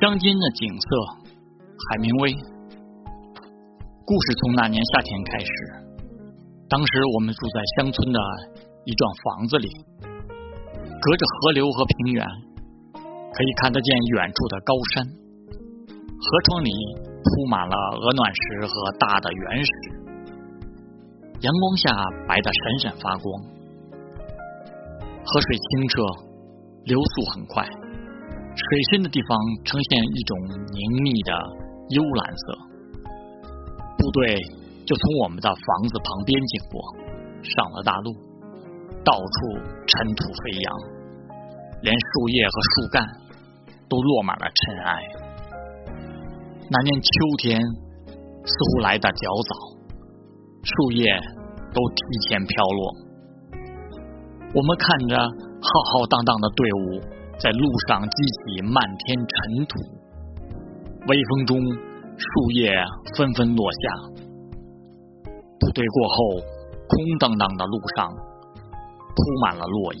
乡间的景色，海明威。故事从那年夏天开始，当时我们住在乡村的一幢房子里，隔着河流和平原，可以看得见远处的高山。河床里铺满了鹅卵石和大的原石，阳光下白得闪闪发光。河水清澈，流速很快，水深的地方呈现一种凝密的幽蓝色。部队就从我们的房子旁边经过，上了大路，到处尘土飞扬，连树叶和树干都落满了尘埃。那年秋天似乎来得较早，树叶都提前飘落。我们看着浩浩荡荡的队伍在路上激起漫天尘土，微风中。树叶纷纷落下，部队过后，空荡荡的路上铺满了落叶。